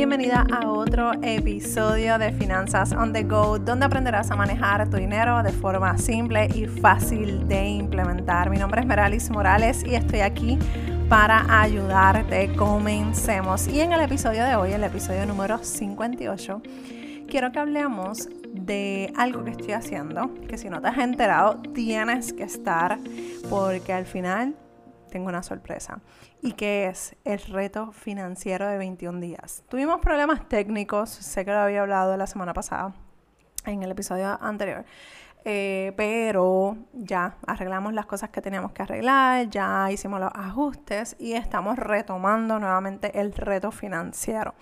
Bienvenida a otro episodio de Finanzas on the Go, donde aprenderás a manejar tu dinero de forma simple y fácil de implementar. Mi nombre es Meralis Morales y estoy aquí para ayudarte. Comencemos. Y en el episodio de hoy, el episodio número 58, quiero que hablemos de algo que estoy haciendo, que si no te has enterado, tienes que estar, porque al final tengo una sorpresa. ¿Y que es el reto financiero de 21 días? Tuvimos problemas técnicos, sé que lo había hablado la semana pasada, en el episodio anterior. Eh, pero ya arreglamos las cosas que teníamos que arreglar, ya hicimos los ajustes y estamos retomando nuevamente el reto financiero.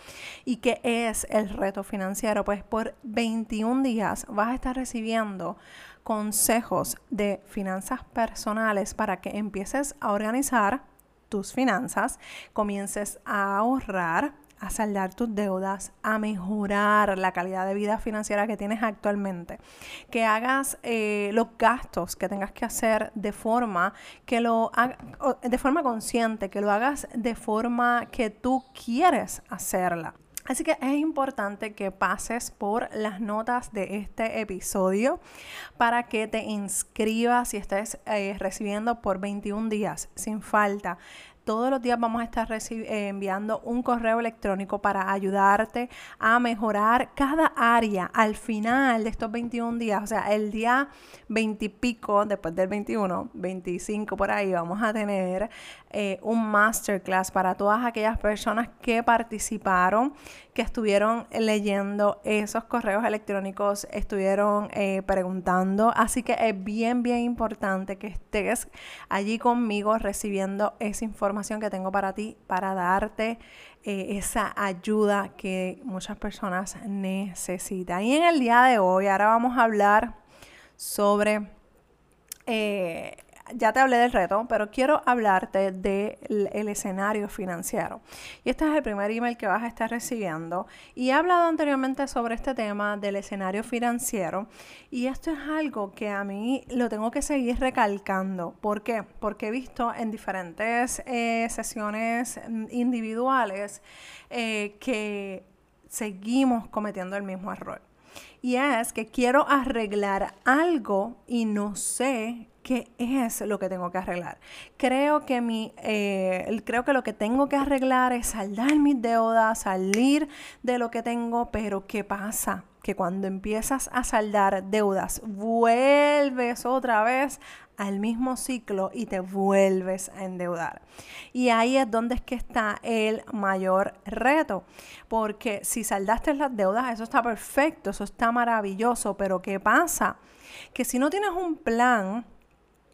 ¿Y qué es el reto financiero? Pues por 21 días vas a estar recibiendo consejos de finanzas personales para que empieces a organizar tus finanzas, comiences a ahorrar, a saldar tus deudas, a mejorar la calidad de vida financiera que tienes actualmente, que hagas eh, los gastos que tengas que hacer de forma que lo de forma consciente, que lo hagas de forma que tú quieres hacerla. Así que es importante que pases por las notas de este episodio para que te inscribas y estés eh, recibiendo por 21 días sin falta todos los días vamos a estar eh, enviando un correo electrónico para ayudarte a mejorar cada área al final de estos 21 días. O sea, el día 20 y pico, después del 21, 25 por ahí, vamos a tener eh, un masterclass para todas aquellas personas que participaron, que estuvieron leyendo esos correos electrónicos, estuvieron eh, preguntando. Así que es bien, bien importante que estés allí conmigo recibiendo esa información que tengo para ti, para darte eh, esa ayuda que muchas personas necesitan. Y en el día de hoy, ahora vamos a hablar sobre ya te hablé del reto, pero quiero hablarte del escenario financiero. Y este es el primer email que vas a estar recibiendo. Y he hablado anteriormente sobre este tema del escenario financiero. Y esto es algo que a mí lo tengo que seguir recalcando. ¿Por qué? Porque he visto en diferentes eh, sesiones individuales eh, que seguimos cometiendo el mismo error. Y es que quiero arreglar algo y no sé qué es lo que tengo que arreglar. Creo que, mi, eh, creo que lo que tengo que arreglar es saldar mis deudas, salir de lo que tengo, pero ¿qué pasa? Que cuando empiezas a saldar deudas, vuelves otra vez al mismo ciclo y te vuelves a endeudar. Y ahí es donde es que está el mayor reto, porque si saldaste las deudas, eso está perfecto, eso está maravilloso, pero ¿qué pasa? Que si no tienes un plan,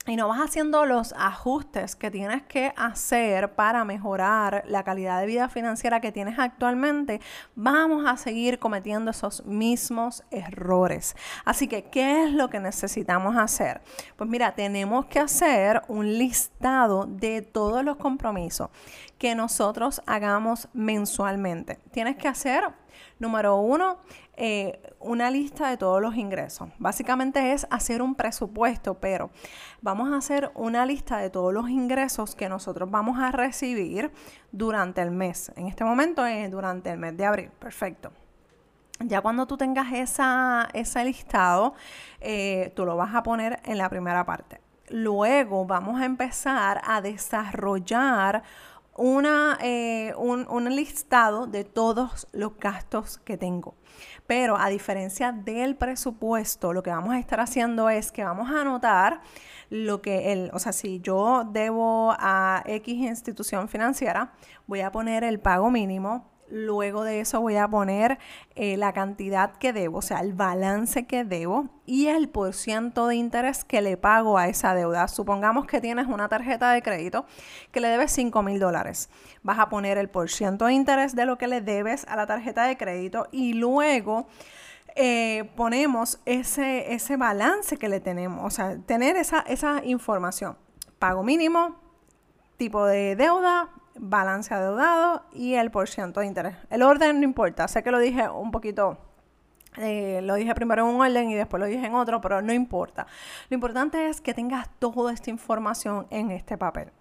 y no vas haciendo los ajustes que tienes que hacer para mejorar la calidad de vida financiera que tienes actualmente, vamos a seguir cometiendo esos mismos errores. Así que, ¿qué es lo que necesitamos hacer? Pues mira, tenemos que hacer un listado de todos los compromisos que nosotros hagamos mensualmente. Tienes que hacer Número uno, eh, una lista de todos los ingresos. Básicamente es hacer un presupuesto, pero vamos a hacer una lista de todos los ingresos que nosotros vamos a recibir durante el mes. En este momento es durante el mes de abril. Perfecto. Ya cuando tú tengas esa, ese listado, eh, tú lo vas a poner en la primera parte. Luego vamos a empezar a desarrollar eh, un, un listado de todos los gastos que tengo. Pero a diferencia del presupuesto, lo que vamos a estar haciendo es que vamos a anotar lo que el, o sea, si yo debo a X institución financiera, voy a poner el pago mínimo, Luego de eso voy a poner eh, la cantidad que debo, o sea, el balance que debo y el porciento de interés que le pago a esa deuda. Supongamos que tienes una tarjeta de crédito que le debes 5 mil dólares. Vas a poner el porciento de interés de lo que le debes a la tarjeta de crédito y luego... Eh, ponemos ese, ese balance que le tenemos, o sea, tener esa, esa información. Pago mínimo, tipo de deuda, balance adeudado y el porciento de interés. El orden no importa, sé que lo dije un poquito Eh, lo dije primero en un orden y después lo dije en otro, pero no importa. Lo importante es que tengas toda esta información en este papel.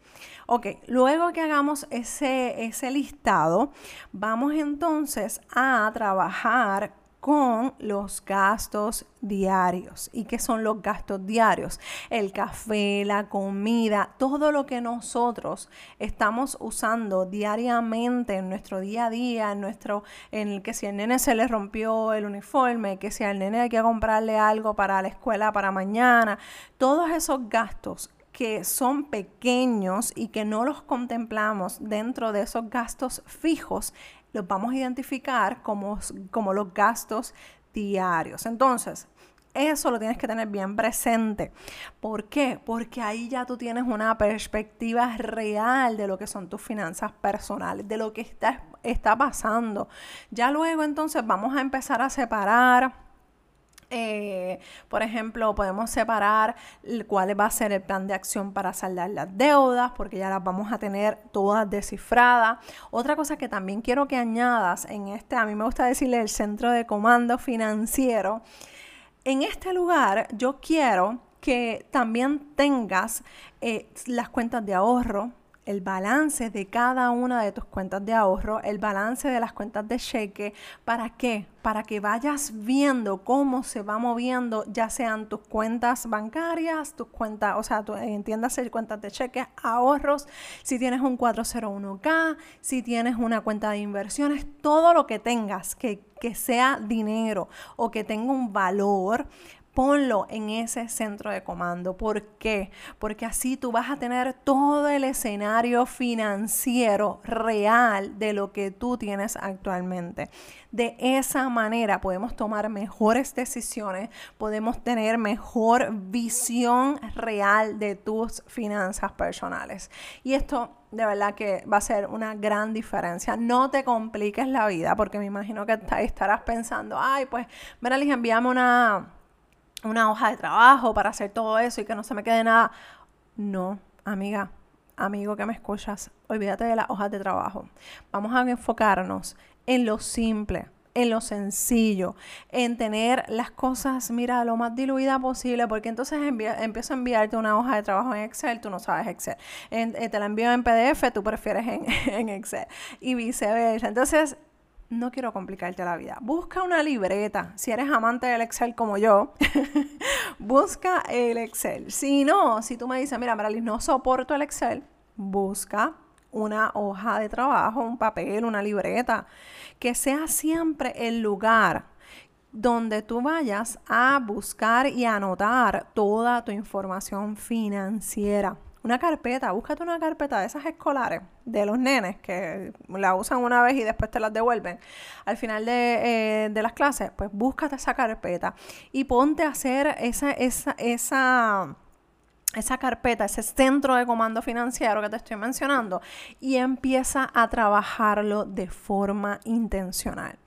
Ok, luego que hagamos ese, ese listado, vamos entonces a trabajar con los gastos diarios. ¿Y qué son los gastos diarios? El café, la comida, todo lo que nosotros estamos usando diariamente en nuestro día a día, en nuestro, en el que si al nene se le rompió el uniforme, que si al nene hay que comprarle algo para la escuela para mañana, todos esos gastos que son pequeños y que no los contemplamos dentro de esos gastos fijos, los vamos a identificar como, como los gastos diarios. Entonces, eso lo tienes que tener bien presente. ¿Por qué? Porque ahí ya tú tienes una perspectiva real de lo que son tus finanzas personales, de lo que está, está pasando. Ya luego entonces vamos a empezar a separar eh, por ejemplo, podemos separar cuál va a ser el plan de acción para saldar las deudas, porque ya las vamos a tener todas descifradas. Otra cosa que también quiero que añadas en este, a mí me gusta decirle el centro de comando financiero. En este lugar yo quiero que también tengas eh, las cuentas de ahorro, el balance de cada una de tus cuentas de ahorro, el balance de las cuentas de cheque. ¿Para qué? Para que vayas viendo cómo se va moviendo, ya sean tus cuentas bancarias, tus cuentas, o sea, entiendas cuentas de cheque, ahorros, si tienes un 401k, si tienes una cuenta de inversiones, todo lo que tengas que, que sea dinero o que tenga un valor ponlo en ese centro de comando. ¿Por qué? Porque así tú vas a tener todo el escenario financiero real de lo que tú tienes actualmente. De esa manera podemos tomar mejores decisiones, podemos tener mejor visión real de tus finanzas personales. Y esto de verdad que va a ser una gran diferencia. No te compliques la vida, porque me imagino que estarás pensando, ay, pues, Meralis, envíame una una hoja de trabajo para hacer todo eso y que no se me quede nada. No, amiga, amigo que me escuchas, olvídate de las hojas de trabajo. Vamos a enfocarnos en lo simple, en lo sencillo, en tener las cosas, mira, lo más diluida posible, porque entonces empiezo a enviarte una hoja de trabajo en Excel, tú no sabes Excel. Eh, te la envío en PDF, tú prefieres en, en Excel y viceversa. Entonces, no quiero complicarte la vida. Busca una libreta. Si eres amante del Excel como yo, busca el Excel. Si no, si tú me dices, mira, Maralis, no soporto el Excel, busca una hoja de trabajo, un papel, una libreta, que sea siempre el lugar donde tú vayas a buscar y anotar toda tu información financiera una carpeta, búscate una carpeta de esas escolares de los nenes que la usan una vez y después te las devuelven. Al final de, eh, las clases, pues búscate esa carpeta y ponte a hacer esa, esa, esa esa carpeta, ese centro de comando financiero que te estoy mencionando y empieza a trabajarlo de forma intencional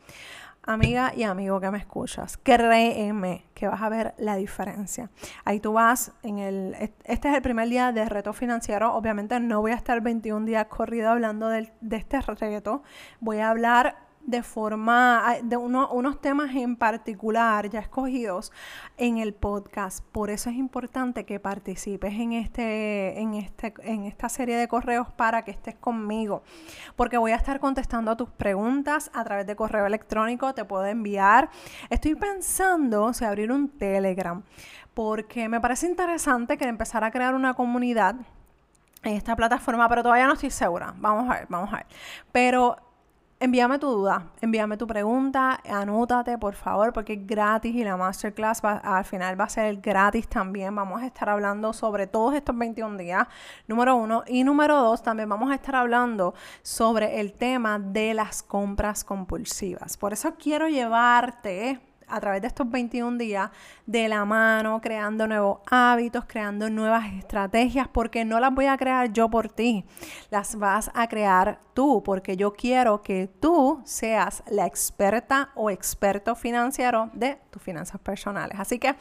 amiga y amigo que me escuchas, créeme que vas a ver la diferencia. Ahí tú vas en el, este es el primer día de reto financiero, obviamente no voy a estar 21 días corrido hablando de, de este reto, voy a hablar de forma, de unos temas en particular ya escogidos en el podcast. Por eso es importante que participes en, este, en, este, en esta serie de correos para que estés conmigo. Porque voy a estar contestando a tus preguntas a través de correo electrónico, te puedo enviar. Estoy pensando si abrir un Telegram, porque me parece interesante que empezar a crear una comunidad en esta plataforma, pero todavía no estoy segura. Vamos a ver, vamos a ver. Pero Envíame tu duda, envíame tu pregunta, anótate por favor porque es gratis y la masterclass al final va a ser gratis también. Vamos a estar hablando sobre todos estos 21 días, número uno. Y número dos, también vamos a estar hablando sobre el tema de las compras compulsivas. Por eso quiero llevarte a través de estos 21 días de la mano, creando nuevos hábitos, creando nuevas estrategias, porque no las voy a crear yo por ti, las vas a crear tú, porque yo quiero que tú seas la experta o experto financiero de tus finanzas personales. Así que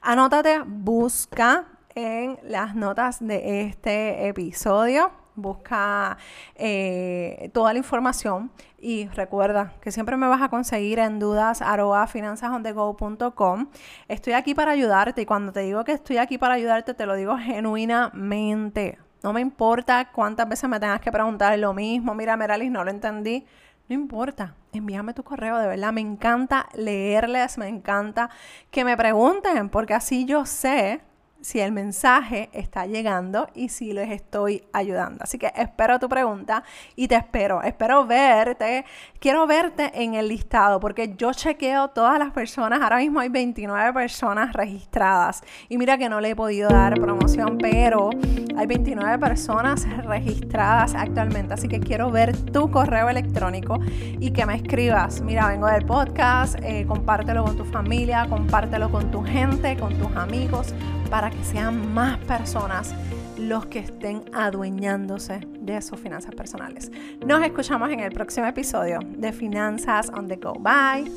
anótate, busca en las notas de este episodio busca eh, toda la información y recuerda que siempre me vas a conseguir en dudas Estoy aquí para ayudarte y cuando te digo que estoy aquí para ayudarte te lo digo genuinamente. No me importa cuántas veces me tengas que preguntar lo mismo. Mira, Meralis, no lo entendí. No importa, envíame tu correo, de verdad. Me encanta leerles, me encanta que me pregunten, porque así yo sé si el mensaje está llegando y si les estoy ayudando. Así que espero tu pregunta y te espero. Espero verte. Quiero verte en el listado porque yo chequeo todas las personas. Ahora mismo hay 29 personas registradas. Y mira que no le he podido dar promoción, pero hay 29 personas registradas actualmente. Así que quiero ver tu correo electrónico y que me escribas. Mira, vengo del podcast. Eh, compártelo con tu familia, compártelo con tu gente, con tus amigos para que sean más personas los que estén adueñándose de sus finanzas personales. Nos escuchamos en el próximo episodio de Finanzas on the Go. Bye.